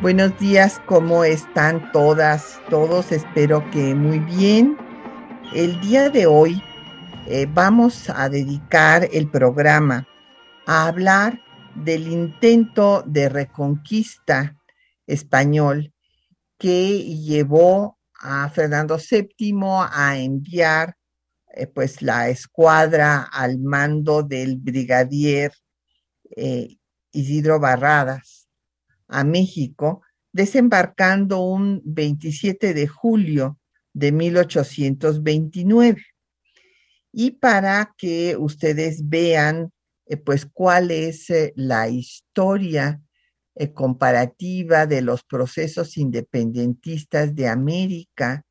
buenos días, ¿cómo están todas, todos? Espero que muy bien. El día de hoy eh, vamos a dedicar el programa a hablar del intento de reconquista español que llevó a Fernando VII a enviar eh, pues la escuadra al mando del brigadier eh, Isidro Barradas a México, desembarcando un 27 de julio de 1829. Y para que ustedes vean eh, pues cuál es la historia comparativa de los procesos independentistas de América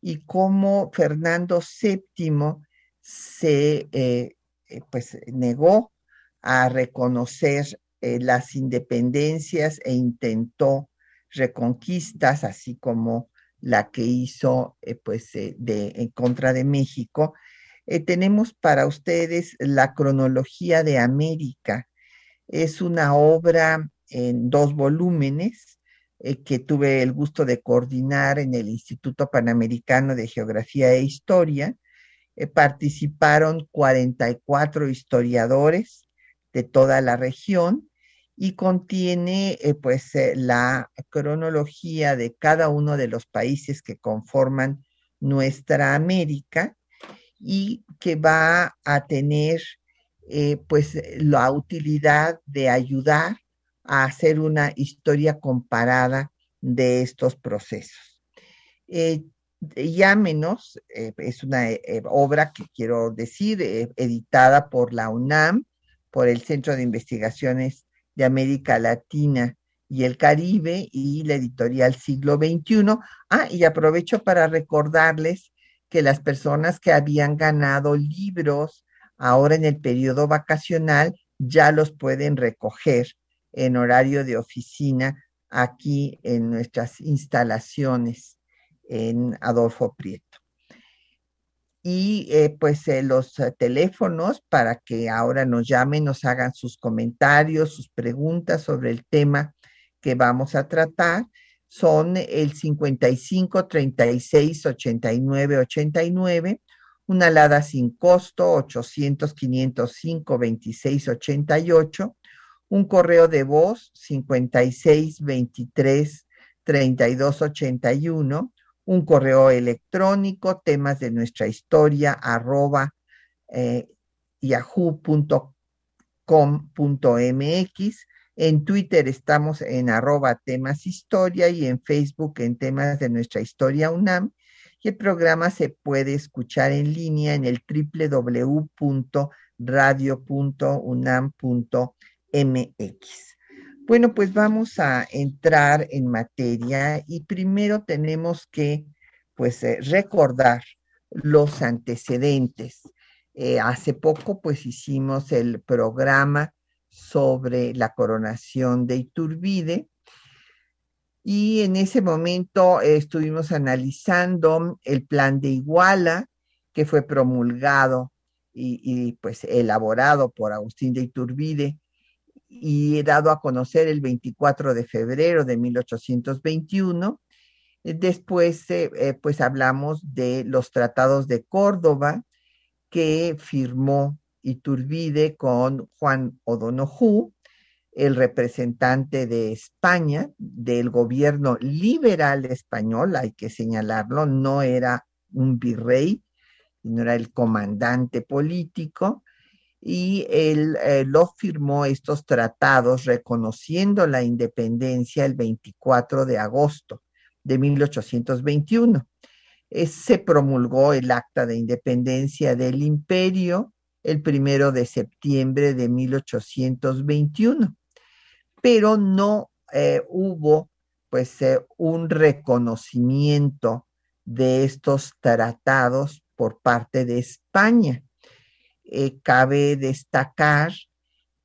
y cómo Fernando VII se eh, eh, pues, negó a reconocer eh, las independencias e intentó reconquistas, así como la que hizo pues, de, en contra de México. tenemos para ustedes la cronología de América. Es una obra en dos volúmenes eh, que tuve el gusto de coordinar en el Instituto Panamericano de Geografía e Historia. Eh, participaron 44 historiadores de toda la región y contiene eh, pues la cronología de cada uno de los países que conforman nuestra América y que va a tener pues la utilidad de ayudar a hacer una historia comparada de estos procesos. Eh, Llámenos, eh, es una eh, obra que quiero decir, editada por la UNAM, por el Centro de Investigaciones de América Latina y el Caribe y la editorial Siglo XXI. Ah, y aprovecho para recordarles que las personas que habían ganado libros ahora en el periodo vacacional ya los pueden recoger en horario de oficina aquí en nuestras instalaciones en Adolfo Prieto. Y eh, pues eh, los eh, teléfonos para que ahora nos llamen, nos hagan sus comentarios, sus preguntas sobre el tema que vamos a tratar. Son el 55 36 89 89, una alada sin costo 800 505 26 88 un correo de voz 56 23 32 81, un correo electrónico temas de nuestra historia arroba eh, yahoo.com.mx. En Twitter estamos en arroba temas historia y en Facebook en temas de nuestra historia UNAM. Y el programa se puede escuchar en línea en el www.radio.unam.mx MX. Bueno, pues vamos a entrar en materia y primero tenemos que pues eh, recordar los antecedentes. Eh, hace poco pues hicimos el programa sobre la coronación de Iturbide y en ese momento estuvimos analizando el plan de Iguala que fue promulgado y, y, pues elaborado por Agustín de Iturbide y dado a conocer el 24 de febrero de 1821. Eh, después, eh, eh, pues hablamos de los tratados de Córdoba que firmó Iturbide con Juan O'Donoghue, el representante de España, del gobierno liberal español, hay que señalarlo, no era un virrey, no era el comandante político, y él eh, lo firmó estos tratados reconociendo la independencia el 24 de agosto de 1821. se promulgó el acta de independencia del imperio el primero de septiembre de 1821, pero no eh, hubo pues eh, un reconocimiento de estos tratados por parte de España. Eh, cabe destacar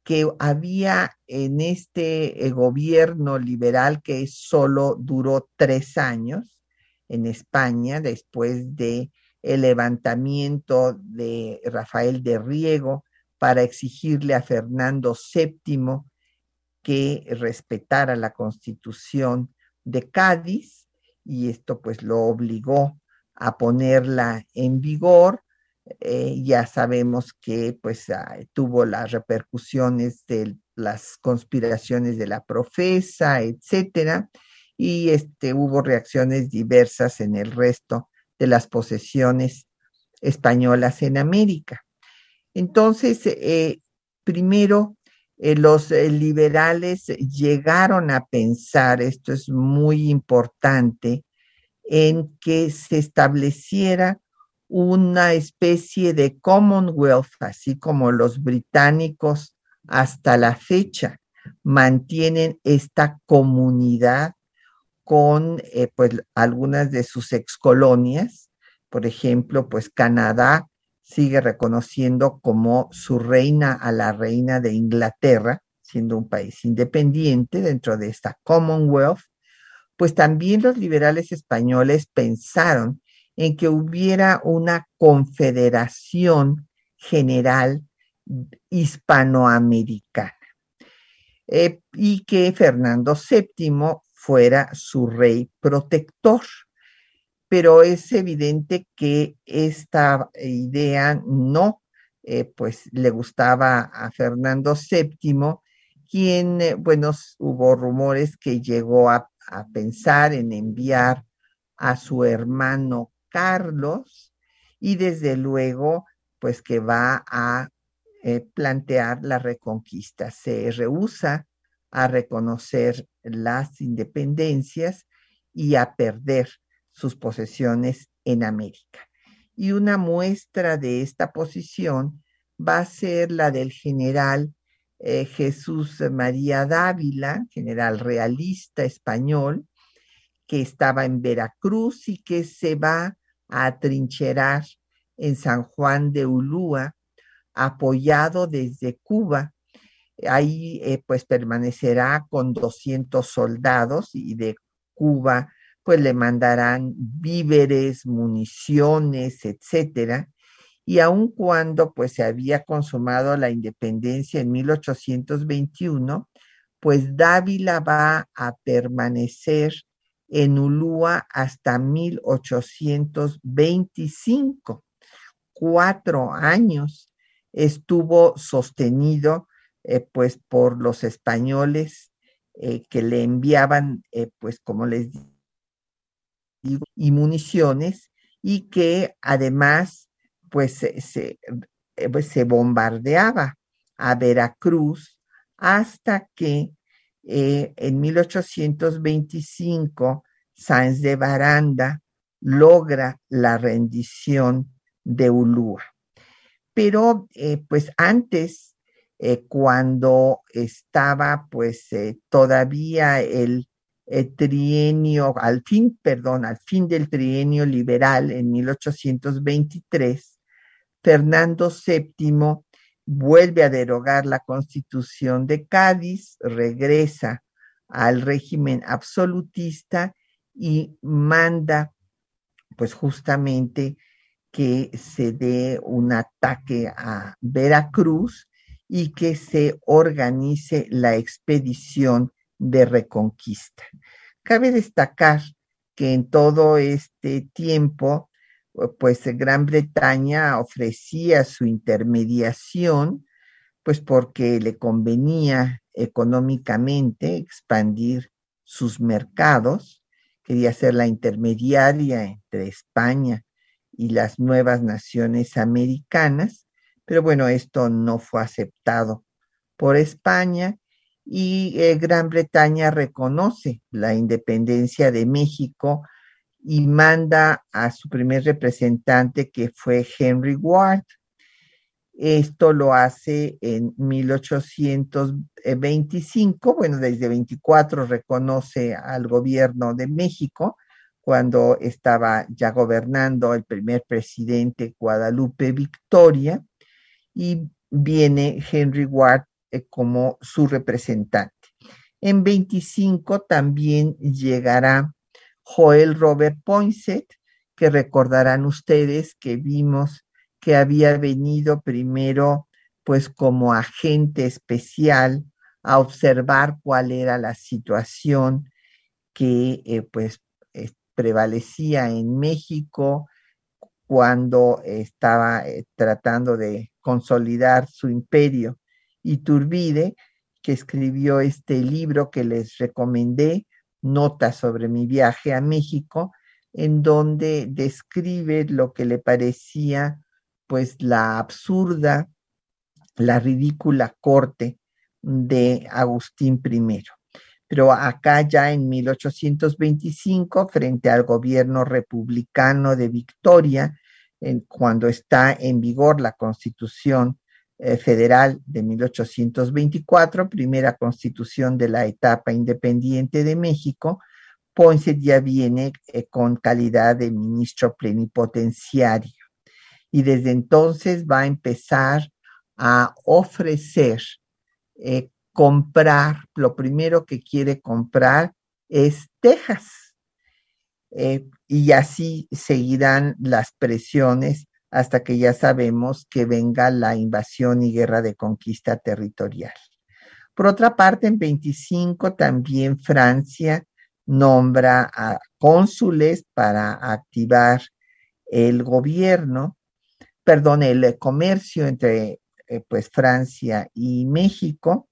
que había en este eh, gobierno liberal que solo duró tres años en España después de el levantamiento de Rafael de Riego para exigirle a Fernando VII que respetara la constitución de Cádiz y esto pues lo obligó a ponerla en vigor. Eh, ya sabemos que pues ah, tuvo las repercusiones de las conspiraciones de la profesa, etcétera, y este, hubo reacciones diversas en el resto de las posesiones españolas en América. Entonces, eh, primero, eh, los liberales llegaron a pensar, esto es muy importante, en que se estableciera una especie de Commonwealth, así como los británicos hasta la fecha mantienen esta comunidad con pues algunas de sus excolonias, por ejemplo, pues Canadá sigue reconociendo como su reina a la reina de Inglaterra, siendo un país independiente dentro de esta Commonwealth, pues también los liberales españoles pensaron en que hubiera una confederación general hispanoamericana eh, y que Fernando VII fuera su rey protector. Pero es evidente que esta idea no, eh, pues le gustaba a Fernando VII, quien, eh, bueno, hubo rumores que llegó a, pensar en enviar a su hermano Carlos y desde luego, pues que va a eh, plantear la reconquista. Se rehúsa a reconocer las independencias y a perder sus posesiones en América. Y una muestra de esta posición va a ser la del general eh, Jesús María Dávila, general realista español, que estaba en Veracruz y que se va a atrincherar en San Juan de Ulúa, apoyado desde Cuba. Ahí eh, pues permanecerá con 200 soldados y de Cuba pues le mandarán víveres, municiones, etcétera. Y aun cuando pues se había consumado la independencia en 1821, pues Dávila va a permanecer en Ulúa hasta 1825. Cuatro años estuvo sostenido eh, pues por los españoles eh, que le enviaban, eh, pues como les y municiones y que además pues se, pues, se bombardeaba a Veracruz hasta que eh, en 1825 Sáenz de Baranda logra la rendición de Ulúa. Pero eh, pues antes, cuando estaba pues todavía el el trienio, al fin, perdón, al fin del trienio liberal en 1823, Fernando VII vuelve a derogar la constitución de Cádiz, regresa al régimen absolutista y manda pues justamente que se dé un ataque a Veracruz y que se organice la expedición de reconquista. Cabe destacar que en todo este tiempo, pues Gran Bretaña ofrecía su intermediación, pues porque le convenía económicamente expandir sus mercados, quería ser la intermediaria entre España y las nuevas naciones americanas, pero bueno, esto no fue aceptado por España y eh, Gran Bretaña reconoce la independencia de México y manda a su primer representante que fue Henry Ward. Esto lo hace en 1825, bueno, desde 24 reconoce al gobierno de México cuando estaba ya gobernando el primer presidente Guadalupe Victoria y viene Henry Ward eh, como su representante. En 25 también llegará Joel Robert Poinsett, que recordarán ustedes que vimos que había venido primero pues como agente especial a observar cuál era la situación que eh, pues prevalecía en México cuando estaba eh, tratando de consolidar su imperio. Iturbide, que escribió este libro que les recomendé, Notas sobre mi viaje a México, en donde describe lo que le parecía pues la absurda, la ridícula corte de Agustín I. Pero acá ya en 1825, frente al gobierno republicano de Victoria, cuando está en vigor la Constitución Federal de 1824, primera constitución de la etapa independiente de México, Ponce ya viene eh, con calidad de ministro plenipotenciario y desde entonces va a empezar a ofrecer eh, comprar, lo primero que quiere comprar es Texas. Eh, y así seguirán las presiones hasta que ya sabemos que venga la invasión y guerra de conquista territorial. Por otra parte, en 25 también Francia nombra a cónsules para activar el gobierno, perdón, el comercio entre eh, pues Francia y México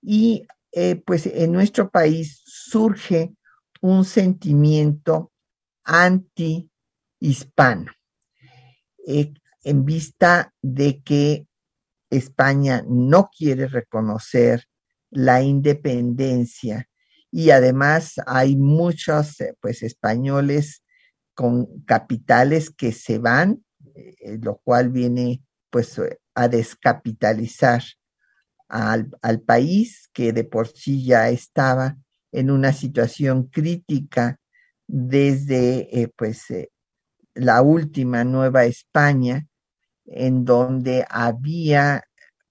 y eh, pues en nuestro país surge un sentimiento anti-hispano, eh, en vista de que España no quiere reconocer la independencia. Y además hay muchos eh, pues españoles con capitales que se van, lo cual viene pues a descapitalizar al, país que de por sí ya estaba en una situación crítica desde eh, pues eh, la última Nueva España, en donde había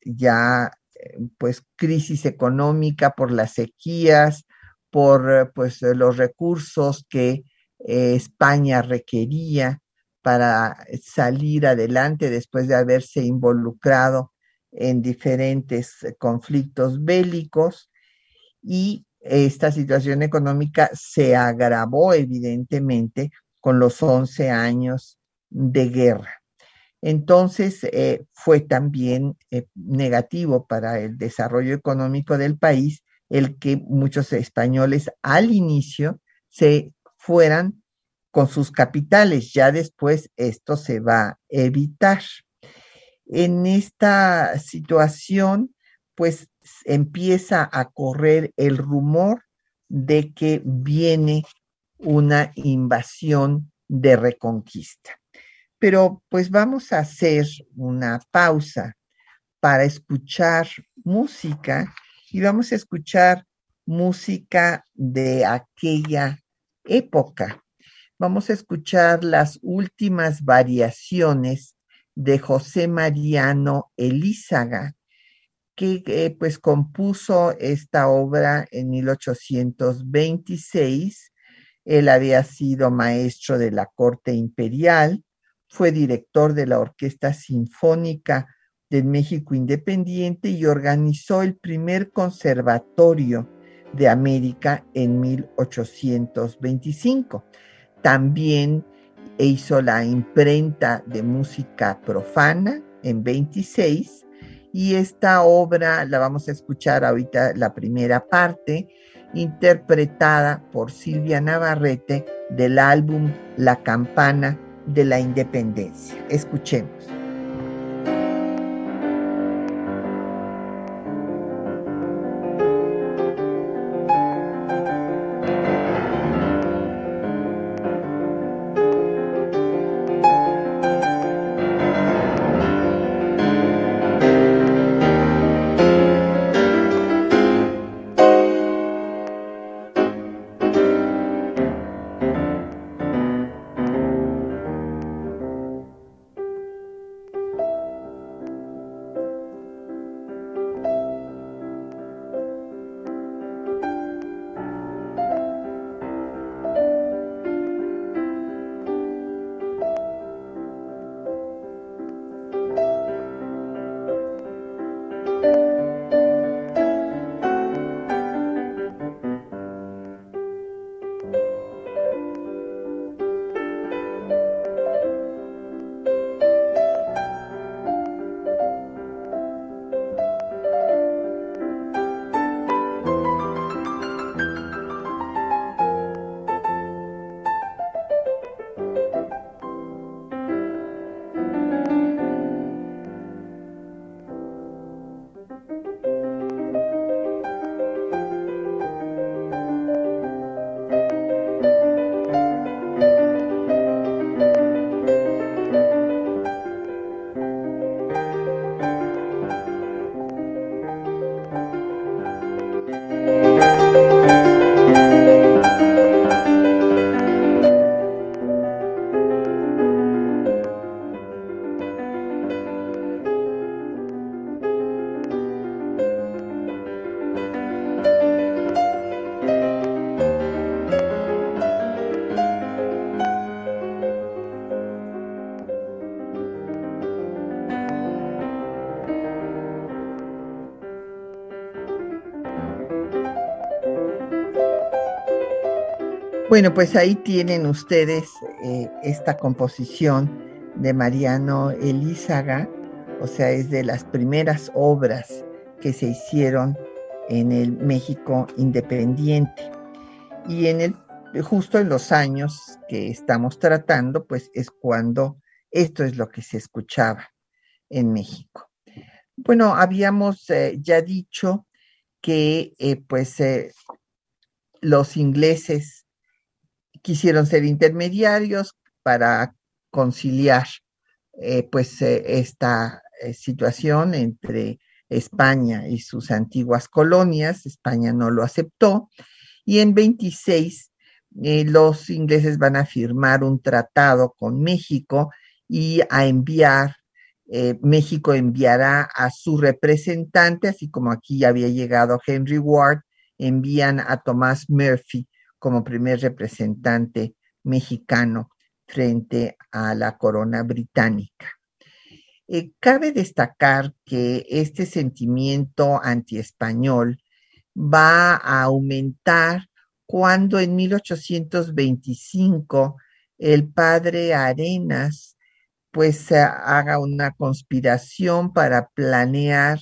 ya eh, pues crisis económica por las sequías, por pues los recursos que España requería para salir adelante después de haberse involucrado en diferentes eh, conflictos bélicos. Y esta situación económica se agravó evidentemente con los 11 años de guerra. Entonces eh, fue también eh, negativo para el desarrollo económico del país el que muchos españoles al inicio se fueran con sus capitales. Ya después esto se va a evitar en esta situación, pues empieza a correr el rumor de que viene una invasión de reconquista. Pero pues vamos a hacer una pausa para escuchar música y vamos a escuchar música de aquella época. Vamos a escuchar las últimas variaciones de José Mariano Elízaga, que eh, pues compuso esta obra en 1826. Él había sido maestro de la corte imperial, fue director de la Orquesta Sinfónica del México Independiente y organizó el primer conservatorio de América en 1825. También hizo la imprenta de música profana en 26 y esta obra la vamos a escuchar ahorita la primera parte interpretada por Silvia Navarrete del álbum La campana de la independencia. Escuchemos. Bueno, pues ahí tienen ustedes eh, esta composición de Mariano Elízaga, o sea, es de las primeras obras que se hicieron en el México independiente. Y en el, justo en los años que estamos tratando, pues es cuando esto es lo que se escuchaba en México. Bueno, habíamos eh, ya dicho que eh, pues los ingleses quisieron ser intermediarios para conciliar eh, pues eh, esta eh, situación entre España y sus antiguas colonias. España no lo aceptó y en 26 los ingleses van a firmar un tratado con México y a enviar, México enviará a su representante, así como aquí ya había llegado Henry Ward, envían a Thomas Murphy como primer representante mexicano frente a la corona británica. Eh, cabe destacar que este sentimiento antiespañol va a aumentar cuando en 1825 el padre Arenas pues haga una conspiración para planear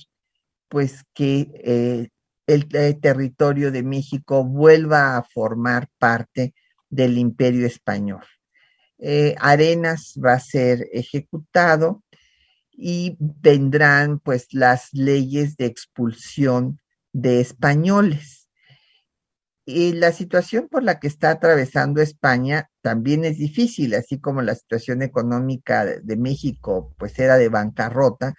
pues que eh, el, territorio de México vuelva a formar parte del imperio español. Eh, Arenas va a ser ejecutado y vendrán pues las leyes de expulsión de españoles. Y la situación por la que está atravesando España también es difícil, así como la situación económica de México pues era de bancarrota.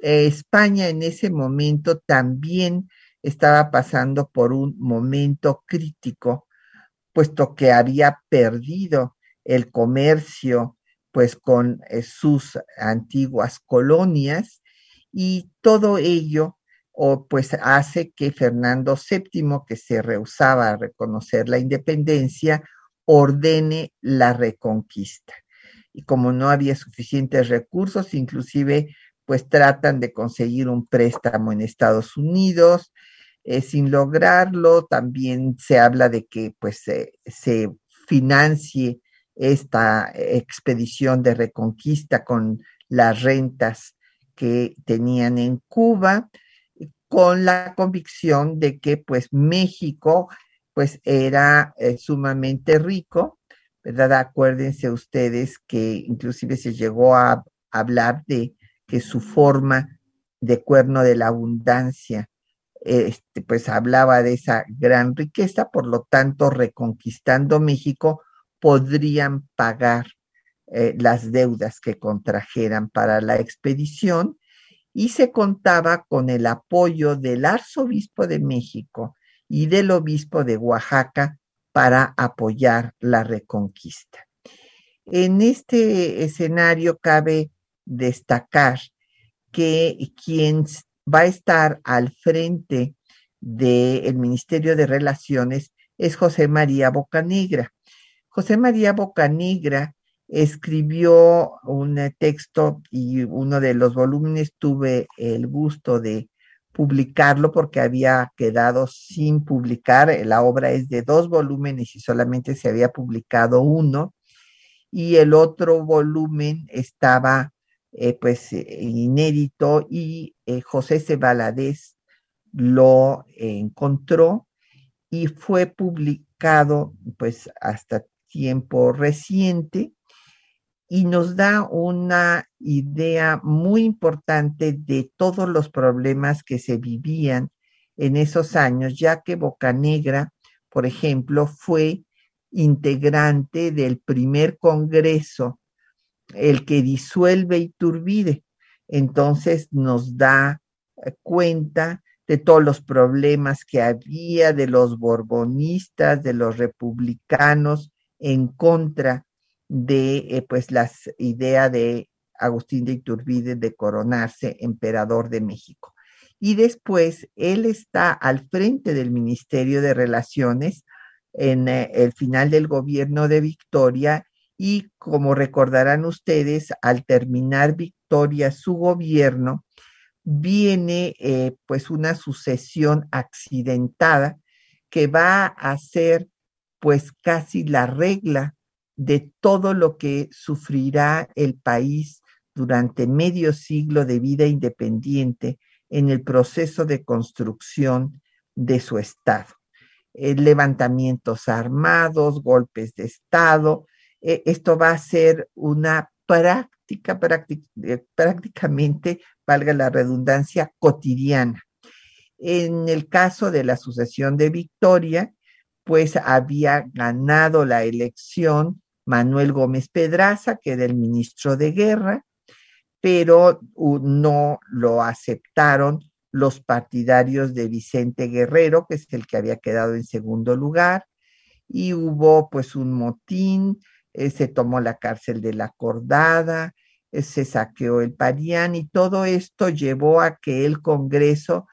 Eh, España en ese momento también estaba pasando por un momento crítico, puesto que había perdido el comercio pues con eh, sus antiguas colonias y todo ello o, pues hace que Fernando VII, que se rehusaba a reconocer la independencia, ordene la reconquista. Y como no había suficientes recursos, inclusive pues tratan de conseguir un préstamo en Estados Unidos, eh, sin lograrlo, también se habla de que pues se financie esta expedición de reconquista con las rentas que tenían en Cuba, con la convicción de que pues México pues era eh, sumamente rico, ¿verdad? Acuérdense ustedes que inclusive se llegó a hablar de que su forma de cuerno de la abundancia este, pues hablaba de esa gran riqueza, por lo tanto, reconquistando México, podrían pagar eh, las deudas que contrajeran para la expedición y se contaba con el apoyo del arzobispo de México y del obispo de Oaxaca para apoyar la reconquista. En este escenario cabe destacar que quien va a estar al frente del Ministerio de Relaciones es José María Bocanegra. José María Bocanegra escribió un texto y uno de los volúmenes tuve el gusto de publicarlo porque había quedado sin publicar. La obra es de dos volúmenes y solamente se había publicado uno. Y el otro volumen estaba eh, pues eh, inédito y eh, José C. lo encontró y fue publicado pues hasta tiempo reciente y nos da una idea muy importante de todos los problemas que se vivían en esos años, ya que Bocanegra, por ejemplo, fue integrante del primer congreso el que disuelve Iturbide. Entonces nos da eh, cuenta de todos los problemas que había de los borbonistas, de los republicanos en contra de eh, pues las ideas de Agustín de Iturbide de coronarse emperador de México. Y después él está al frente del Ministerio de Relaciones en eh, el final del gobierno de Victoria y como recordarán ustedes, al terminar Victoria su gobierno, viene eh, pues una sucesión accidentada que va a hacer pues casi la regla de todo lo que sufrirá el país durante medio siglo de vida independiente en el proceso de construcción de su Estado. Eh, levantamientos armados, golpes de Estado. Eh, esto va a ser una práctica, eh, prácticamente, valga la redundancia, cotidiana. En el caso de la sucesión de Victoria, pues había ganado la elección Manuel Gómez Pedraza, que era el ministro de Guerra, pero no lo aceptaron los partidarios de Vicente Guerrero, que es el que había quedado en segundo lugar, y hubo pues un motín, eh, se tomó la cárcel de la Cordada, eh, se saqueó el Parián y todo esto llevó a que el Congreso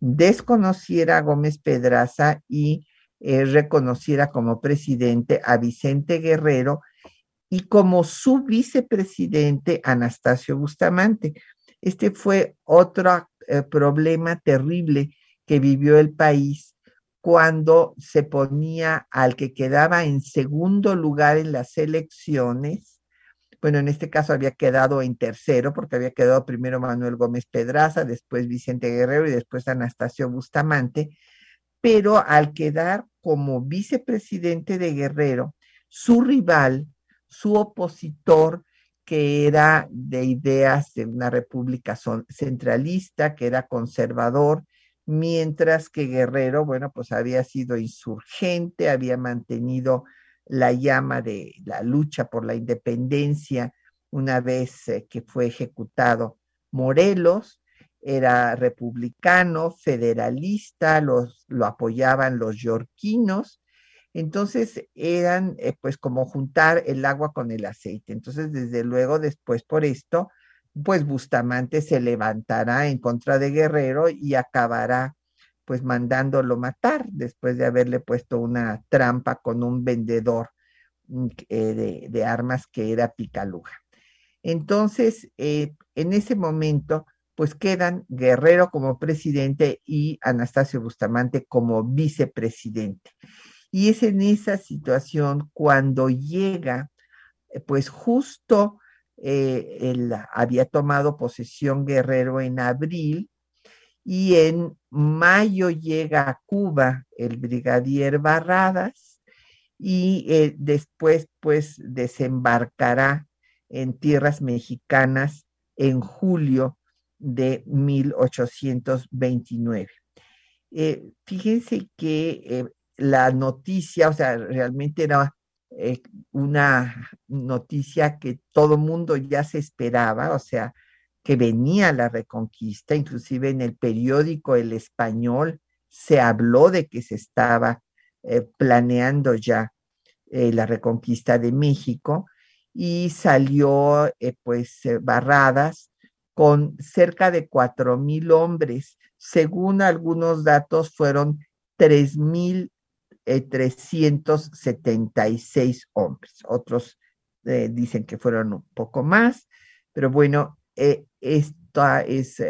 desconociera a Gómez Pedraza y eh, reconociera como presidente a Vicente Guerrero y como su vicepresidente Anastasio Bustamante. Este fue otro problema terrible que vivió el país cuando se ponía al que quedaba en segundo lugar en las elecciones. Bueno, en este caso había quedado en tercero porque había quedado primero Manuel Gómez Pedraza, después Vicente Guerrero y después Anastasio Bustamante pero al quedar como vicepresidente de Guerrero, su rival, su opositor, que era de ideas de una república centralista, que era conservador, mientras que Guerrero, bueno, pues había sido insurgente, había mantenido la llama de la lucha por la independencia una vez eh, que fue ejecutado Morelos, era republicano, federalista, los, lo apoyaban los yorquinos, entonces eran eh, pues como juntar el agua con el aceite. Entonces, desde luego, después por esto, pues Bustamante se levantará en contra de Guerrero y acabará pues mandándolo matar después de haberle puesto una trampa con un vendedor mm, eh, de, armas que era Picaluga. Entonces, eh, en ese momento, pues quedan Guerrero como presidente y Anastasio Bustamante como vicepresidente. Y es en esa situación cuando llega, eh, pues justo eh, había tomado posesión Guerrero en abril y en mayo llega a Cuba el brigadier Barradas y eh, después pues desembarcará en tierras mexicanas en julio de 1829. Eh, fíjense que la noticia, o sea, realmente era eh, una noticia que todo mundo ya se esperaba, o sea, que venía la reconquista, inclusive en el periódico El Español se habló de que se estaba planeando ya la reconquista de México y salió pues Barradas con cerca de cuatro mil hombres. Según algunos datos, fueron tres mil eh, trescientos setenta y seis hombres. Otros eh, dicen que fueron un poco más, pero bueno, eh, esta es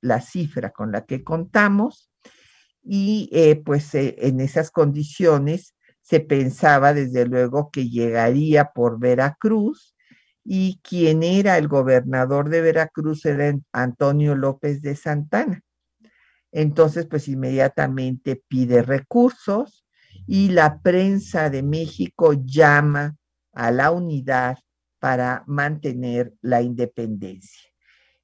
la cifra con la que contamos y pues en esas condiciones se pensaba desde luego que llegaría por Veracruz y quien era el gobernador de Veracruz era Antonio López de Santana. Entonces, pues inmediatamente pide recursos y la prensa de México llama a la unidad para mantener la independencia.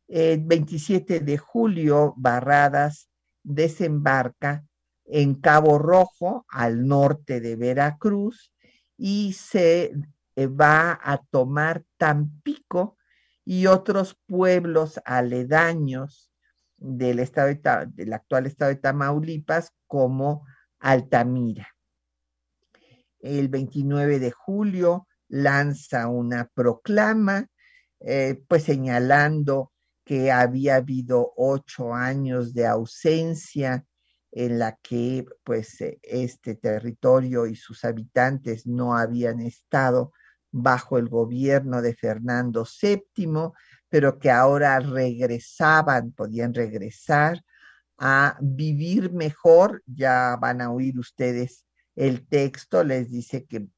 El 27 de julio, Barradas desembarca en Cabo Rojo, al norte de Veracruz, y se eh, va a tomar Tampico y otros pueblos aledaños del, estado del actual estado de Tamaulipas como Altamira. El 29 de julio lanza una proclama, eh, pues señalando que había habido ocho años de ausencia en la que pues este territorio y sus habitantes no habían estado bajo el gobierno de Fernando VII, pero que ahora regresaban, podían regresar a vivir mejor. Ya van a oír ustedes el texto les dice que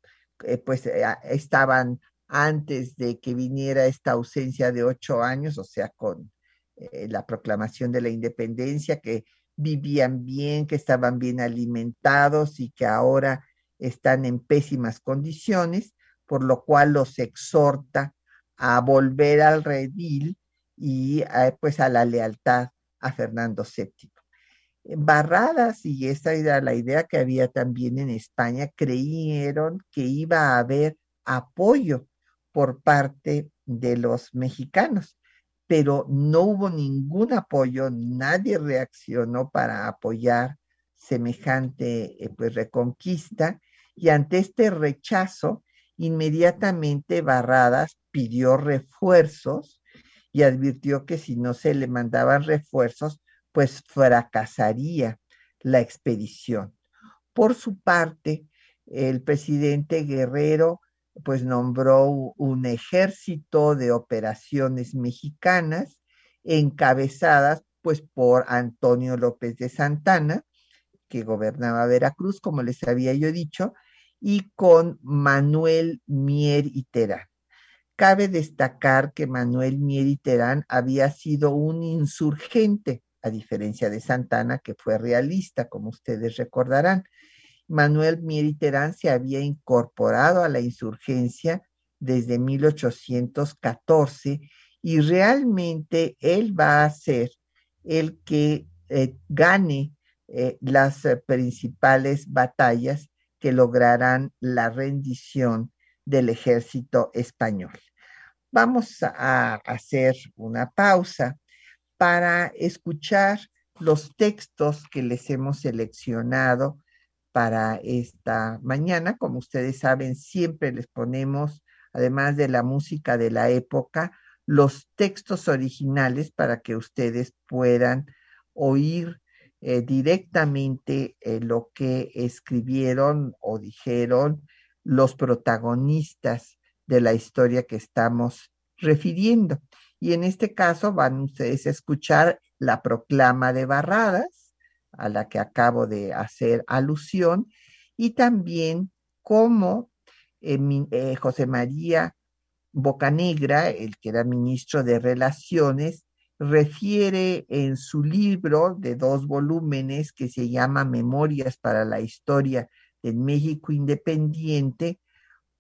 eh, pues eh, estaban antes de que viniera esta ausencia de ocho años, o sea, con eh, la proclamación de la independencia, que vivían bien, que estaban bien alimentados y que ahora están en pésimas condiciones, por lo cual los exhorta a volver al redil y pues a la lealtad a Fernando VII. Barradas, y esa era la idea que había también en España, creyeron que iba a haber apoyo por parte de los mexicanos, pero no hubo ningún apoyo, nadie reaccionó para apoyar semejante eh, pues, reconquista y ante este rechazo, inmediatamente Barradas pidió refuerzos y advirtió que si no se le mandaban refuerzos, pues fracasaría la expedición. Por su parte, el presidente Guerrero pues nombró un ejército de operaciones mexicanas encabezadas pues por Antonio López de Santana, que gobernaba Veracruz, como les había yo dicho, y con Manuel Mier y Terán. Cabe destacar que Manuel Mier y Terán había sido un insurgente, a diferencia de Santana, que fue realista, como ustedes recordarán. Manuel Terán se había incorporado a la insurgencia desde 1814 y realmente él va a ser el que eh, gane eh, las eh, principales batallas que lograrán la rendición del ejército español. Vamos a hacer una pausa para escuchar los textos que les hemos seleccionado para esta mañana. Como ustedes saben, siempre les ponemos, además de la música de la época, los textos originales para que ustedes puedan oír eh, directamente eh, lo que escribieron o dijeron los protagonistas de la historia que estamos refiriendo. Y en este caso van ustedes a escuchar la proclama de Barradas, a la que acabo de hacer alusión, y también cómo eh, eh, José María Bocanegra, el que era ministro de Relaciones, refiere en su libro de dos volúmenes que se llama Memorias para la Historia del México Independiente,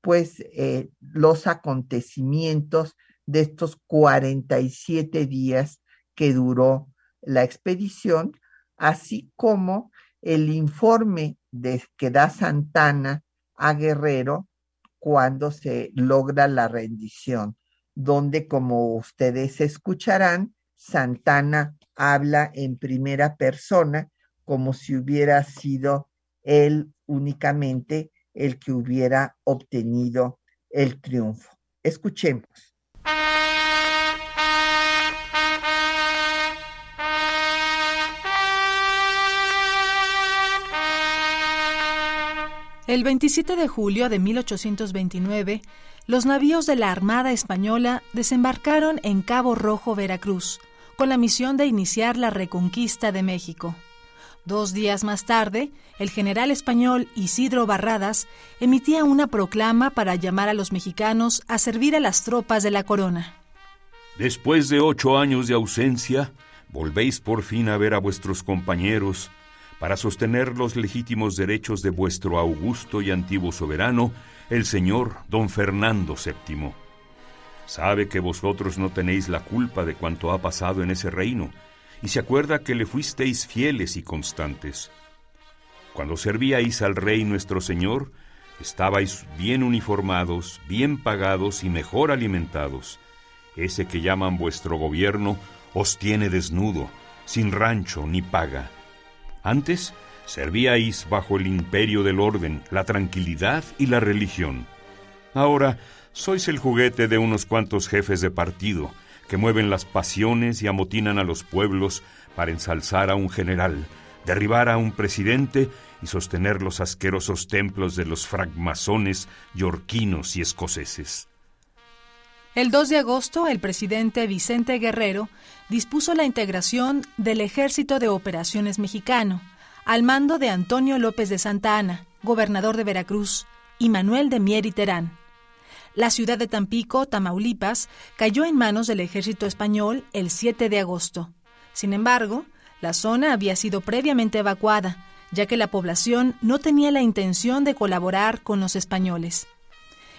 pues eh, los acontecimientos de estos 47 días que duró la expedición, así como el informe de, que da Santana a Guerrero cuando se logra la rendición, donde, como ustedes escucharán, Santana habla en primera persona como si hubiera sido él únicamente el que hubiera obtenido el triunfo. Escuchemos. El 27 de julio de 1829, los navíos de la Armada Española desembarcaron en Cabo Rojo, Veracruz, con la misión de iniciar la reconquista de México. Dos días más tarde, el general español Isidro Barradas emitía una proclama para llamar a los mexicanos a servir a las tropas de la corona. Después de ocho años de ausencia, volvéis por fin a ver a vuestros compañeros para sostener los legítimos derechos de vuestro augusto y antiguo soberano, el señor don Fernando VII. Sabe que vosotros no tenéis la culpa de cuanto ha pasado en ese reino, y se acuerda que le fuisteis fieles y constantes. Cuando servíais al rey nuestro señor, estabais bien uniformados, bien pagados y mejor alimentados. Ese que llaman vuestro gobierno os tiene desnudo, sin rancho ni paga antes servíais bajo el imperio del orden, la tranquilidad y la religión. Ahora sois el juguete de unos cuantos jefes de partido que mueven las pasiones y amotinan a los pueblos para ensalzar a un general, derribar a un presidente y sostener los asquerosos templos de los francmasones yorquinos y escoceses. El 2 de agosto, el presidente Vicente Guerrero dispuso la integración del Ejército de Operaciones Mexicano, al mando de Antonio López de Santa Ana, gobernador de Veracruz, y Manuel de Mier y Terán. La ciudad de Tampico, Tamaulipas, cayó en manos del ejército español el 7 de agosto. Sin embargo, la zona había sido previamente evacuada, ya que la población no tenía la intención de colaborar con los españoles.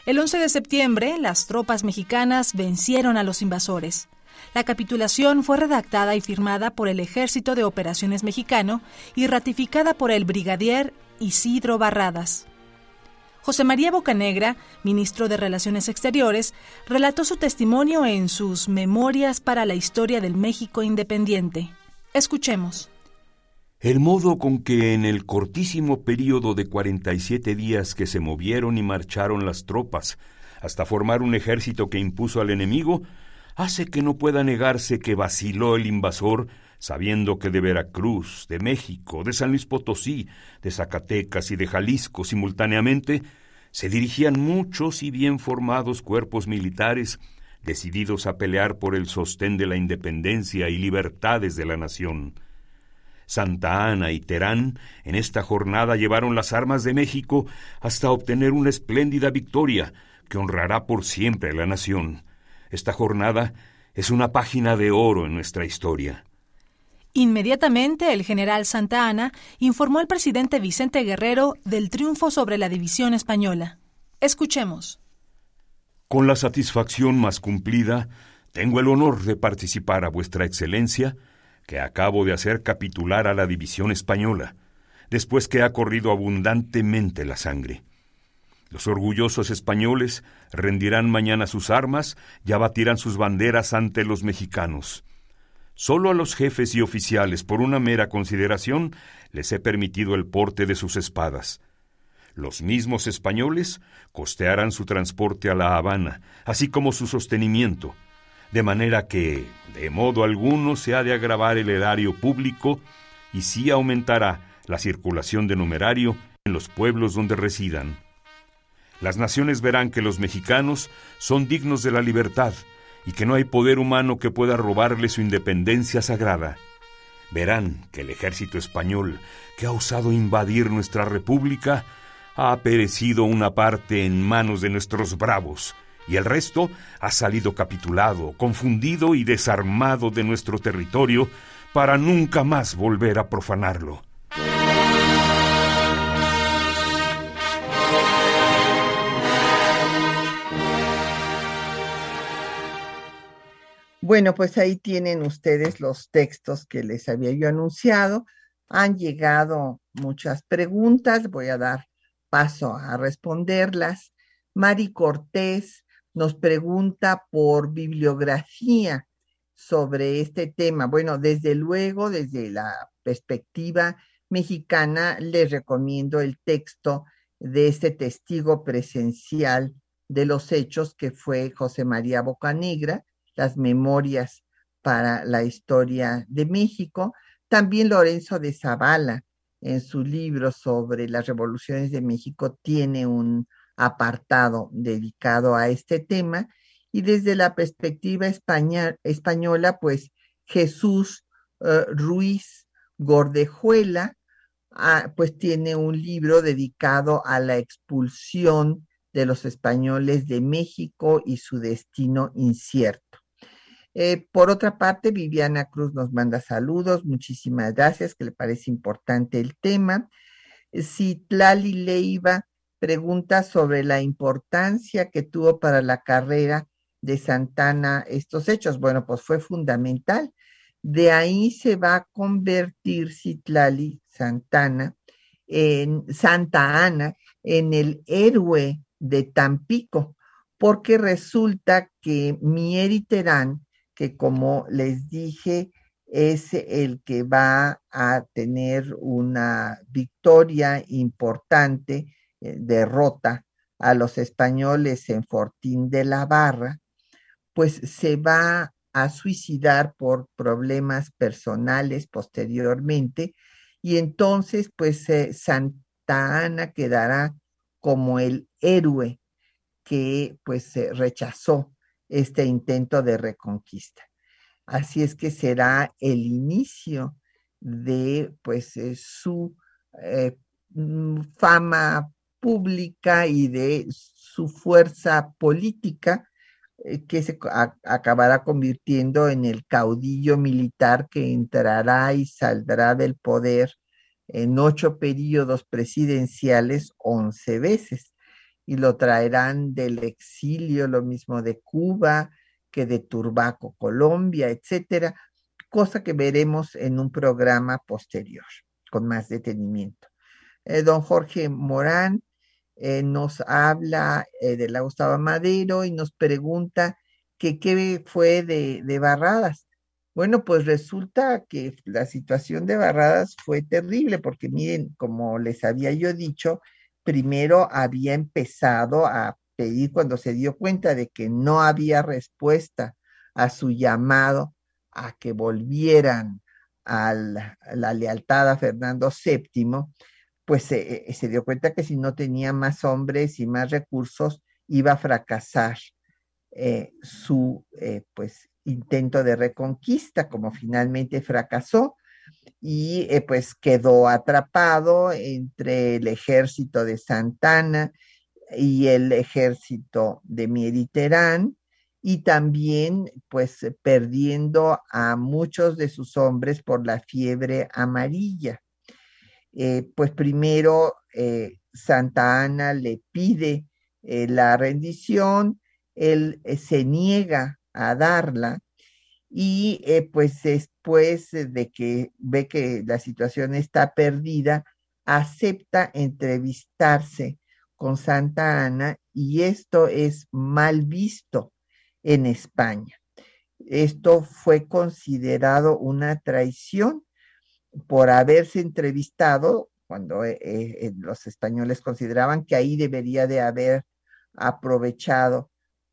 El 11 de septiembre, las tropas mexicanas vencieron a los invasores. La capitulación fue redactada y firmada por el Ejército de Operaciones Mexicano y ratificada por el brigadier Isidro Barradas. José María Bocanegra, ministro de Relaciones Exteriores, relató su testimonio en sus Memorias para la Historia del México Independiente. Escuchemos. El modo con que en el cortísimo período de 47 días que se movieron y marcharon las tropas hasta formar un ejército que impuso al enemigo, hace que no pueda negarse que vaciló el invasor sabiendo que de Veracruz, de México, de San Luis Potosí, de Zacatecas y de Jalisco simultáneamente, se dirigían muchos y bien formados cuerpos militares decididos a pelear por el sostén de la independencia y libertades de la nación. Santa Ana y Terán en esta jornada llevaron las armas de México hasta obtener una espléndida victoria que honrará por siempre a la nación. Esta jornada es una página de oro en nuestra historia. Inmediatamente el general Santa Ana informó al presidente Vicente Guerrero del triunfo sobre la división española. Escuchemos. Con la satisfacción más cumplida, tengo el honor de participar a vuestra excelencia, que acabo de hacer capitular a la división española, después que ha corrido abundantemente la sangre. Los orgullosos españoles rendirán mañana sus armas y abatirán sus banderas ante los mexicanos. Solo a los jefes y oficiales, por una mera consideración, les he permitido el porte de sus espadas. Los mismos españoles costearán su transporte a La Habana, así como su sostenimiento, de manera que, de modo alguno, se ha de agravar el erario público y sí aumentará la circulación de numerario en los pueblos donde residan. Las naciones verán que los mexicanos son dignos de la libertad, y que no hay poder humano que pueda robarle su independencia sagrada. Verán que el ejército español, que ha osado invadir nuestra república, ha perecido una parte en manos de nuestros bravos, y el resto ha salido capitulado, confundido y desarmado de nuestro territorio para nunca más volver a profanarlo. Bueno, pues ahí tienen ustedes los textos que les había yo anunciado. Han llegado muchas preguntas, voy a dar paso a responderlas. Mari Cortés nos pregunta por bibliografía sobre este tema. Bueno, desde luego, desde la perspectiva mexicana, les recomiendo el texto de este testigo presencial de los hechos que fue José María Bocanegra, las memorias para la historia de México. También Lorenzo de Zavala, en su libro sobre las revoluciones de México, tiene un apartado dedicado a este tema. Y desde la perspectiva española, pues Jesús eh, Ruiz Gordejuela, ah, pues tiene un libro dedicado a la expulsión de los españoles de México y su destino incierto. Eh, por otra parte, Viviana Cruz nos manda saludos, muchísimas gracias, que le parece importante el tema. Citlali Leiva pregunta sobre la importancia que tuvo para la carrera de Santana estos hechos. Bueno, pues fue fundamental. De ahí se va a convertir Citlali Santana en Santa Ana en el héroe de Tampico, porque resulta que Mieri Terán que como les dije, es el que va a tener una victoria importante, derrota a los españoles en Fortín de la Barra, pues se va a suicidar por problemas personales posteriormente y entonces pues eh, Santa Ana quedará como el héroe que pues rechazó este intento de reconquista. Así es que será el inicio de pues eh, su eh, mm, fama pública y de su fuerza política, eh, que se acabará convirtiendo en el caudillo militar que entrará y saldrá del poder en ocho periodos presidenciales once veces y lo traerán del exilio, lo mismo de Cuba que de Turbaco, Colombia, etcétera, cosa que veremos en un programa posterior con más detenimiento. Eh, don Jorge Morán eh, nos habla eh, de la Gustavo Madero y nos pregunta qué fue de, de Barradas. Bueno, pues resulta que la situación de Barradas fue terrible porque miren, como les había yo dicho, primero había empezado a pedir cuando se dio cuenta de que no había respuesta a su llamado a que volvieran a la, lealtad a Fernando VII, pues se dio cuenta que si no tenía más hombres y más recursos, iba a fracasar eh, su eh, pues, intento de reconquista, como finalmente fracasó y eh, pues quedó atrapado entre el ejército de Santana y el ejército de Mieriterán y también pues perdiendo a muchos de sus hombres por la fiebre amarilla. Eh, pues primero eh, Santa Ana le pide la rendición, él se niega a darla y eh, pues después de que ve que la situación está perdida, acepta entrevistarse con Santa Ana y esto es mal visto en España. Esto fue considerado una traición por haberse entrevistado cuando eh, eh, los españoles consideraban que ahí debería de haber aprovechado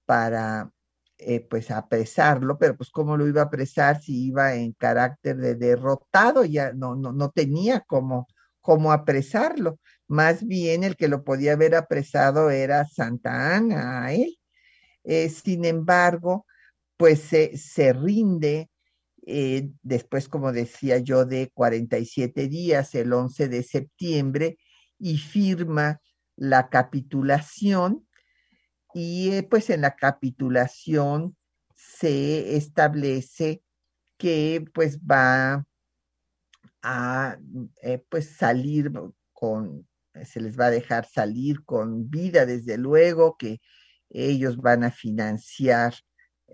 para eh, pues apresarlo, pero pues cómo lo iba a apresar si iba en carácter de derrotado, ya no, no, no tenía cómo, cómo apresarlo. Más bien el que lo podía haber apresado era Santa Ana a él. Eh, sin embargo, pues se, rinde eh, después, como decía yo, de 47 días, el 11 de septiembre, y firma la capitulación. Y eh, pues en la capitulación se establece que pues va a eh, pues salir con, se les va a dejar salir con vida, desde luego, que ellos van a financiar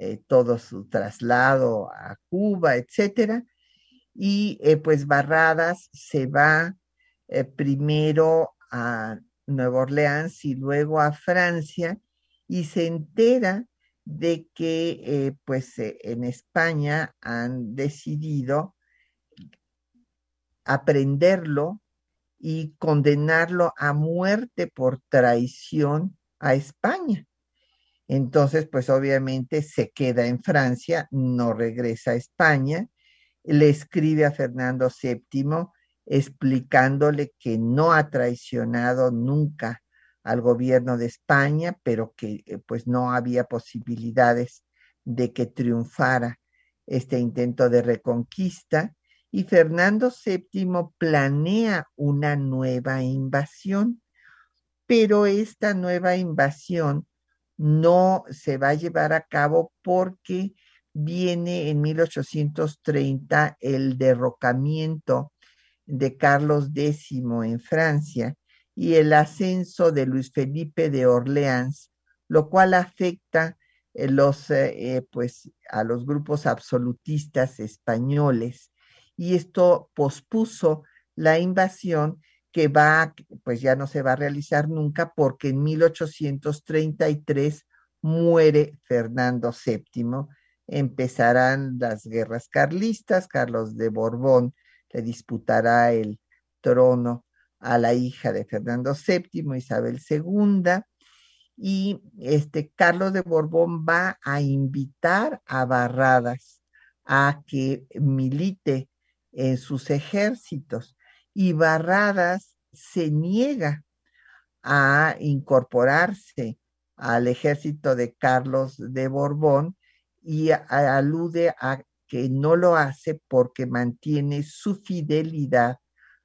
eh, todo su traslado a Cuba, etcétera. Y pues Barradas se va primero a Nueva Orleans y luego a Francia y se entera de que eh, pues eh, en España han decidido aprenderlo y condenarlo a muerte por traición a España. Entonces, pues obviamente se queda en Francia, no regresa a España, le escribe a Fernando VII explicándole que no ha traicionado nunca al gobierno de España, pero que eh, pues no había posibilidades de que triunfara este intento de reconquista. Y Fernando VII planea una nueva invasión, pero esta nueva invasión no se va a llevar a cabo porque viene en 1830 el derrocamiento de Carlos X en Francia y el ascenso de Luis Felipe de Orleans, lo cual afecta eh, eh, eh, pues, a los grupos absolutistas españoles. Y esto pospuso la invasión que va, pues ya no se va a realizar nunca porque en 1833 muere Fernando VII. Empezarán las guerras carlistas, Carlos de Borbón le disputará el trono a la hija de Fernando VII, Isabel II, y este Carlos de Borbón va a invitar a Barradas a que milite en sus ejércitos y Barradas se niega a incorporarse al ejército de Carlos de Borbón y alude a que no lo hace porque mantiene su fidelidad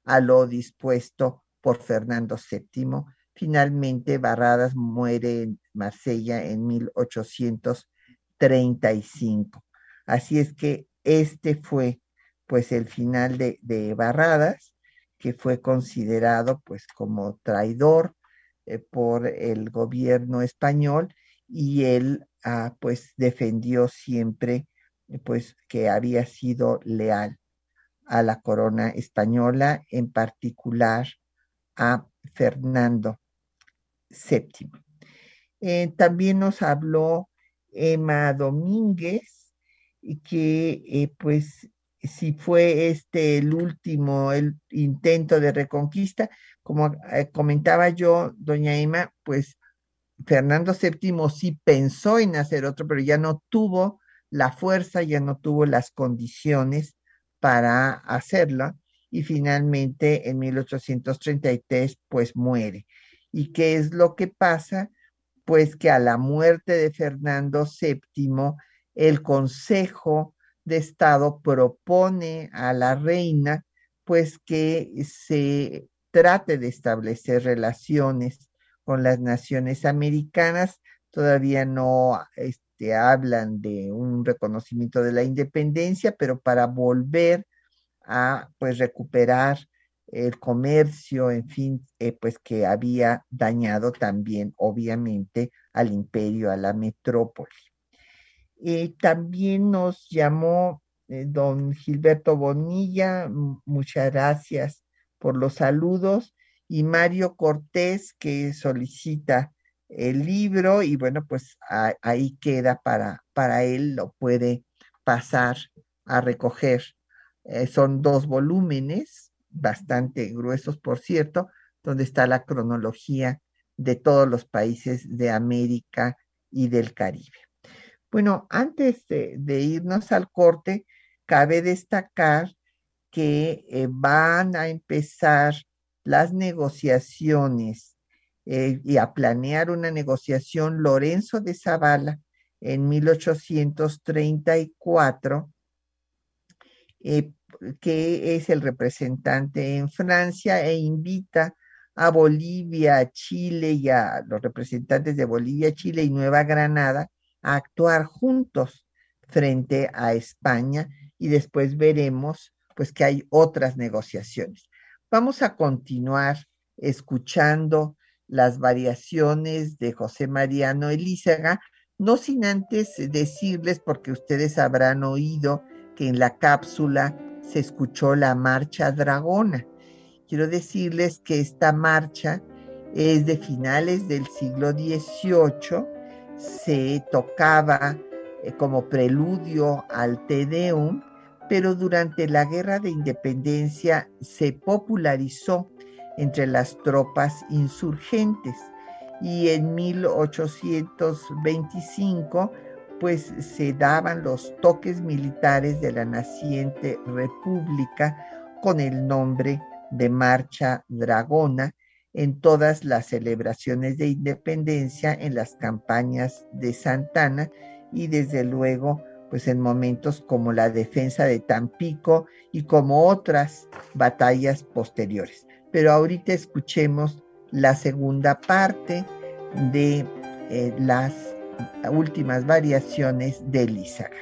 a lo dispuesto por Fernando VII. Finalmente, Barradas muere en Marsella en 1835. Así es que este fue pues el final de, de Barradas, que fue considerado pues como traidor eh, por el gobierno español y él ah, pues defendió siempre pues que había sido leal a la corona española, en particular a Fernando VII. Eh, también nos habló Emma Domínguez, que eh, pues si fue este el último el intento de reconquista, como eh, comentaba yo, doña Emma, pues Fernando VII sí pensó en hacer otro, pero ya no tuvo la fuerza, ya no tuvo las condiciones para hacerlo y finalmente en 1833 pues muere. ¿Y qué es lo que pasa? Pues que a la muerte de Fernando VII, el Consejo de Estado propone a la reina pues que se trate de establecer relaciones con las naciones americanas. Todavía no este, hablan de un reconocimiento de la independencia, pero para volver a pues recuperar el comercio, en fin, eh, pues que había dañado también, obviamente, al imperio, a la metrópoli. Eh, también nos llamó eh, don Gilberto Bonilla, muchas gracias por los saludos, y Mario Cortés, que solicita el libro, y bueno, pues ahí queda para, para él, lo puede pasar a recoger. Eh, son dos volúmenes, bastante gruesos, por cierto, donde está la cronología de todos los países de América y del Caribe. Bueno, antes de, irnos al corte, cabe destacar que eh, van a empezar las negociaciones eh, y a planear una negociación Lorenzo de Zavala en 1834, eh, que es el representante en Francia e invita a Bolivia, Chile y a los representantes de Bolivia, Chile y Nueva Granada actuar juntos frente a España y después veremos pues que hay otras negociaciones. Vamos a continuar escuchando las variaciones de José Mariano Elízaga, no sin antes decirles, porque ustedes habrán oído que en la cápsula se escuchó la marcha dragona. Quiero decirles que esta marcha es de finales del siglo XVIII se tocaba eh, como preludio al Te Deum, pero durante la Guerra de Independencia se popularizó entre las tropas insurgentes y en 1825 pues se daban los toques militares de la naciente república con el nombre de Marcha Dragona en todas las celebraciones de independencia, en las campañas de Santana y desde luego pues en momentos como la defensa de Tampico y como otras batallas posteriores. Pero ahorita escuchemos la segunda parte de eh, las últimas variaciones de Lízaga.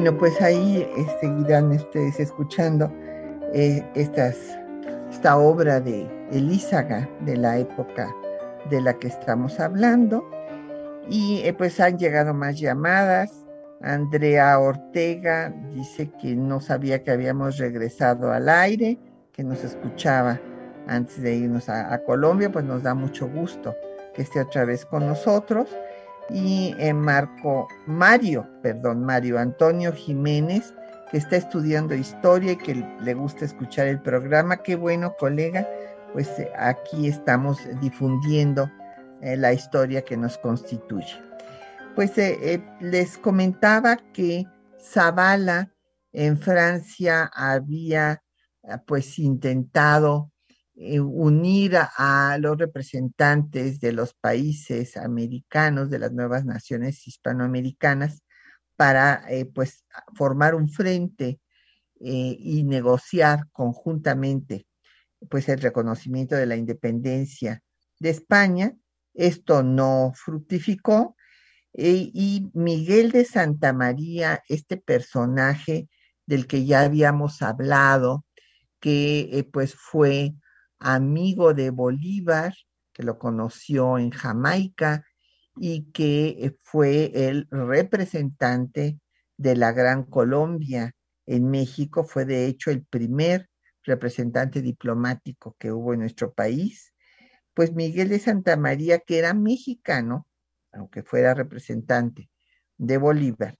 Bueno, pues ahí seguirán ustedes escuchando eh, estas, esta obra de Elízaga de la época de la que estamos hablando. Y eh, pues han llegado más llamadas. Andrea Ortega dice que no sabía que habíamos regresado al aire, que nos escuchaba antes de irnos a, Colombia, pues nos da mucho gusto que esté otra vez con nosotros. Y Marco Mario, perdón, Mario Antonio Jiménez, que está estudiando historia y que le gusta escuchar el programa. Qué bueno, colega, pues eh, aquí estamos difundiendo eh, la historia que nos constituye. Pues eh, les comentaba que Zavala en Francia había pues intentado unir a, los representantes de los países americanos, de las nuevas naciones hispanoamericanas, para pues formar un frente y negociar conjuntamente pues el reconocimiento de la independencia de España. Esto no fructificó eh, y Miguel de Santa María, este personaje del que ya habíamos hablado, que eh, pues fue amigo de Bolívar, que lo conoció en Jamaica y que eh, fue el representante de la Gran Colombia en México, fue de hecho el primer representante diplomático que hubo en nuestro país, pues Miguel de Santa María, que era mexicano, aunque fuera representante de Bolívar,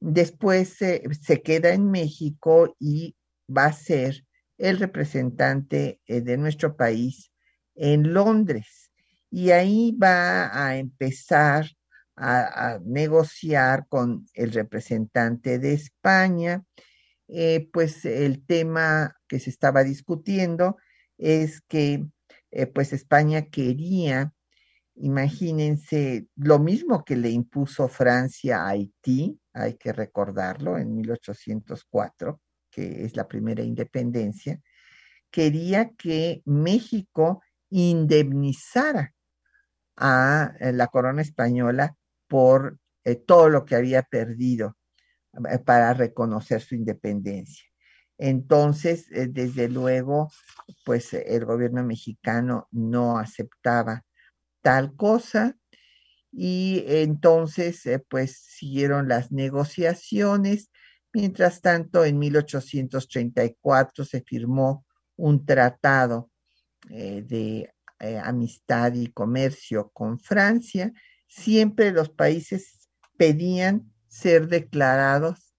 después se queda en México y va a ser el representante eh, de nuestro país en Londres. Y ahí va a empezar a, negociar con el representante de España eh, pues el tema que se estaba discutiendo es que eh, pues España quería, imagínense, lo mismo que le impuso Francia a Haití, hay que recordarlo, en 1804, que es la primera independencia, quería que México indemnizara a eh, la corona española por todo lo que había perdido eh, para reconocer su independencia. Entonces, eh, desde luego, pues el gobierno mexicano no aceptaba tal cosa y entonces, eh, pues siguieron las negociaciones. Mientras tanto, en 1834 se firmó un tratado de amistad y comercio con Francia. Siempre los países pedían ser declarados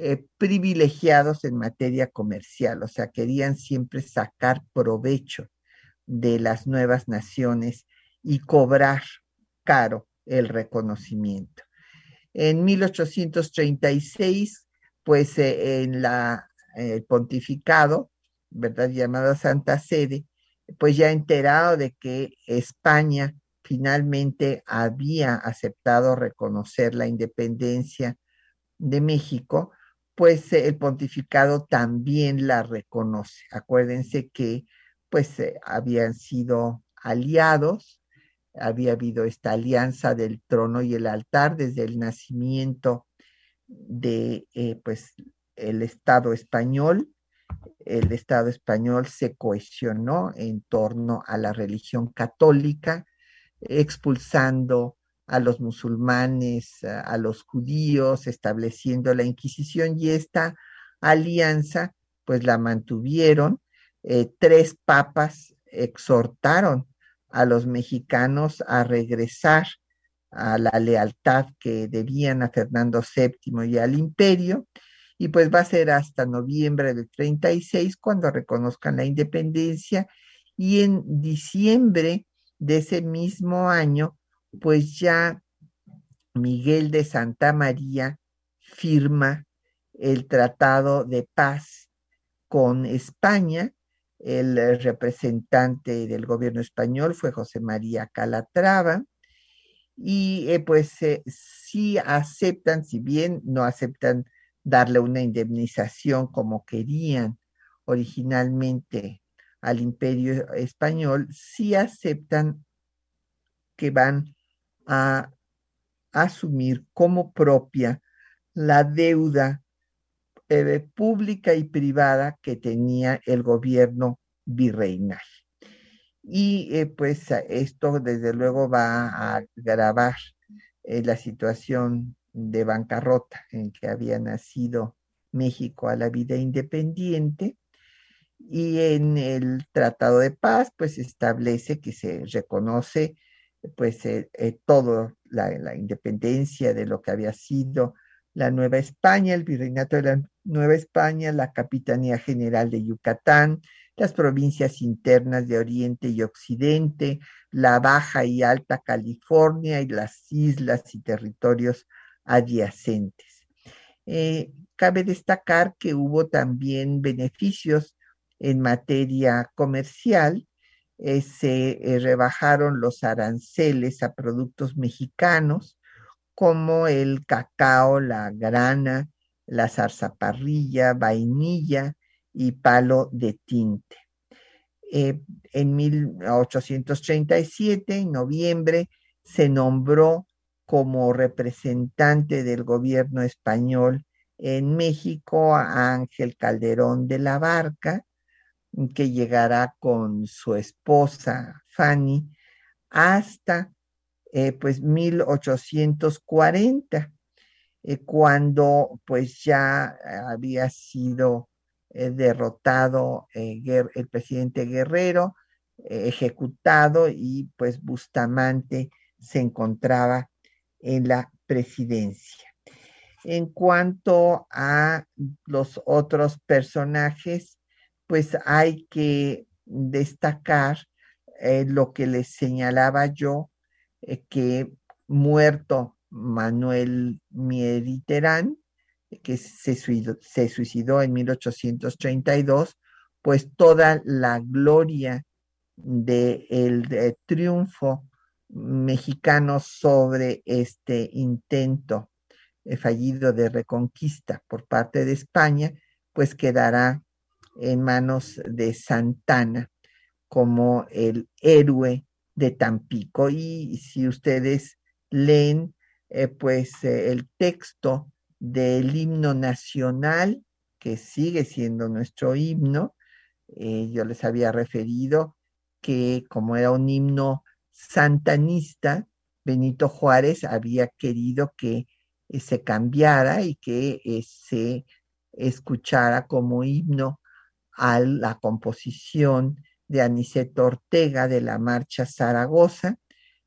eh, privilegiados en materia comercial, o sea, querían siempre sacar provecho de las nuevas naciones y cobrar caro el reconocimiento. En 1836, pues eh, en la, el pontificado, ¿verdad? Llamada Santa Sede, pues ya enterado de que España finalmente había aceptado reconocer la independencia de México, pues eh, el pontificado también la reconoce. Acuérdense que pues eh, habían sido aliados, había habido esta alianza del trono y el altar desde el nacimiento de eh, pues el Estado español. El Estado español se cohesionó en torno a la religión católica, expulsando a los musulmanes, a los judíos, estableciendo la Inquisición y esta alianza pues la mantuvieron. Eh, tres papas exhortaron a los mexicanos a regresar a la lealtad que debían a Fernando VII y al imperio, y pues va a ser hasta noviembre del 36 cuando reconozcan la independencia, y en diciembre de ese mismo año, pues ya Miguel de Santa María firma el Tratado de Paz con España. El representante del gobierno español fue José María Calatrava. Y eh, pues eh, sí aceptan, si bien no aceptan darle una indemnización como querían originalmente al imperio español, sí aceptan que van a asumir como propia la deuda pública y privada que tenía el gobierno virreinal. Y eh, pues esto desde luego va a agravar eh, la situación de bancarrota en que había nacido México a la vida independiente. Y en el Tratado de Paz, pues establece que se reconoce pues eh, todo la, la, independencia de lo que había sido la Nueva España, el virreinato de la Nueva España, la Capitanía General de Yucatán, las provincias internas de Oriente y Occidente, la Baja y Alta California y las islas y territorios adyacentes. Eh, cabe destacar que hubo también beneficios en materia comercial. Eh, se eh, rebajaron los aranceles a productos mexicanos como el cacao, la grana, la zarzaparrilla, vainilla, y palo de tinte. Eh, en 1837, en noviembre, se nombró como representante del gobierno español en México a Ángel Calderón de la Barca, que llegará con su esposa Fanny hasta eh, pues 1840, eh, cuando pues ya había sido eh, derrotado eh, el presidente Guerrero, eh, ejecutado y pues Bustamante se encontraba en la presidencia. En cuanto a los otros personajes, pues hay que destacar lo que les señalaba yo, que muerto Manuel Mieriterán, que se suicidó, en 1832, pues toda la gloria del de triunfo mexicano sobre este intento eh, fallido de reconquista por parte de España, pues quedará en manos de Santana como el héroe de Tampico. Y si ustedes leen, eh, pues eh, el texto del himno nacional, que sigue siendo nuestro himno. Eh, yo les había referido que como era un himno santanista, Benito Juárez había querido que eh, se cambiara y que eh, se escuchara como himno a la composición de Aniceto Ortega de la Marcha Zaragoza,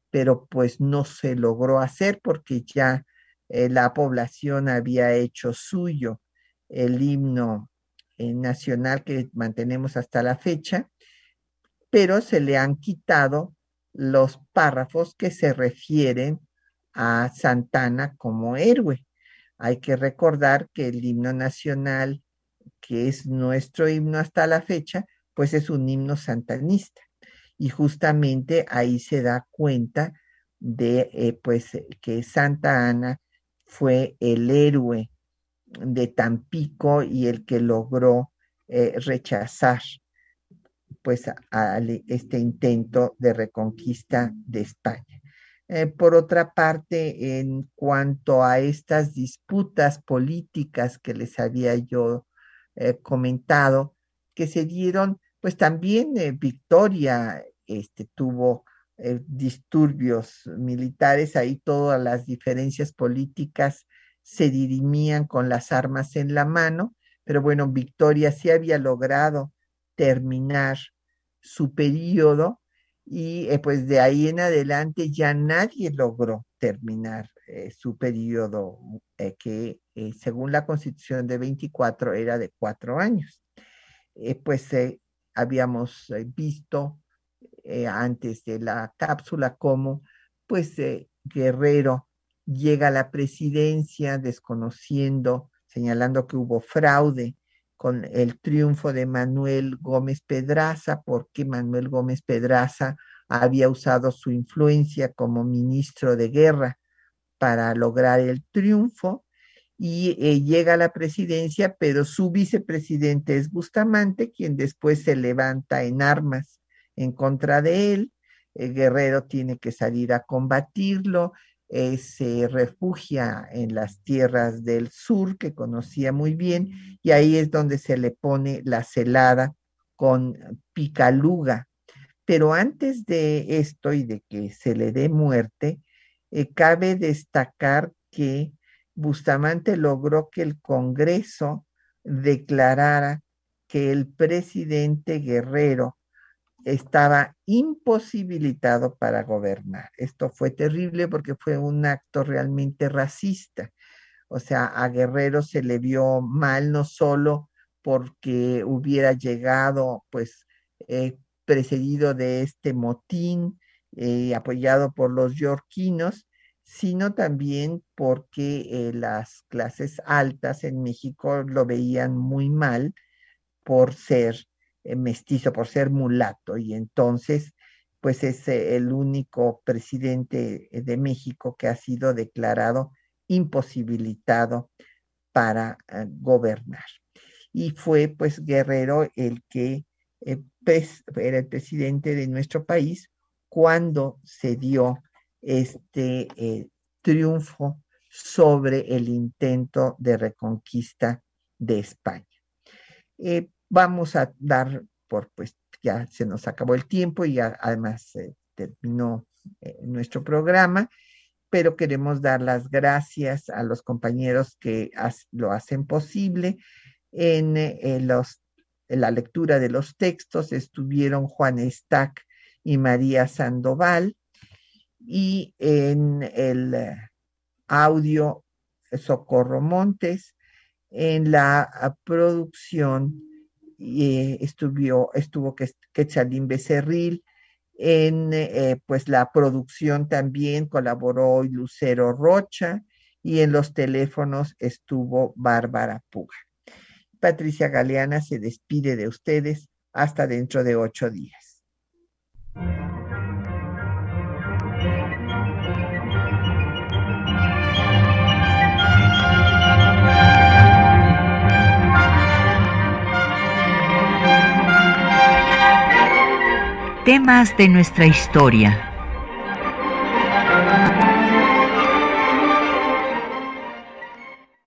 pero pues no se logró hacer porque ya eh, la población había hecho suyo el himno eh, nacional que mantenemos hasta la fecha, pero se le han quitado los párrafos que se refieren a Santana como héroe. Hay que recordar que el himno nacional, que es nuestro himno hasta la fecha, pues es un himno santanista. Y justamente ahí se da cuenta de eh, pues que Santa Ana fue el héroe de Tampico y el que logró eh, rechazar pues a, este intento de reconquista de España. Eh, por otra parte, en cuanto a estas disputas políticas que les había yo eh, comentado, que se dieron, pues también Victoria este, tuvo eh, disturbios militares, ahí todas las diferencias políticas se dirimían con las armas en la mano, pero bueno, Victoria sí había logrado terminar su periodo y eh, pues de ahí en adelante ya nadie logró terminar eh, su periodo que según la constitución de 24 era de cuatro años. pues habíamos visto eh, antes de la cápsula, como pues eh, Guerrero llega a la presidencia desconociendo, señalando que hubo fraude con el triunfo de Manuel Gómez Pedraza, porque Manuel Gómez Pedraza había usado su influencia como ministro de guerra para lograr el triunfo y eh, llega a la presidencia, pero su vicepresidente es Bustamante, quien después se levanta en armas en contra de él. El guerrero tiene que salir a combatirlo. eh, se refugia en las tierras del sur, que conocía muy bien, y ahí es donde se le pone la celada con picaluga. Pero antes de esto y de que se le dé muerte, eh, cabe destacar que Bustamante logró que el Congreso declarara que el presidente Guerrero estaba imposibilitado para gobernar. Esto fue terrible porque fue un acto realmente racista. O sea, a Guerrero se le vio mal no solo porque hubiera llegado pues eh, precedido de este motín eh, apoyado por los yorquinos, sino también porque eh, las clases altas en México lo veían muy mal por ser mestizo, por ser mulato, y entonces pues es eh, el único presidente de México que ha sido declarado imposibilitado para gobernar. Y fue pues Guerrero el que era el presidente de nuestro país cuando se dio este eh, triunfo sobre el intento de reconquista de España. Eh, vamos a dar por, pues ya se nos acabó el tiempo y ya además terminó eh, nuestro programa, pero queremos dar las gracias a los compañeros que lo hacen posible. En, los, en la lectura de los textos estuvieron Juan Stack y María Sandoval y en el eh, audio Socorro Montes, en la ah, producción eh, estuvo, estuvo Quetzalín Becerril, en eh, pues la producción también colaboró Lucero Rocha y en los teléfonos estuvo Bárbara Puga. Patricia Galeana se despide de ustedes hasta dentro de ocho días. Temas de nuestra historia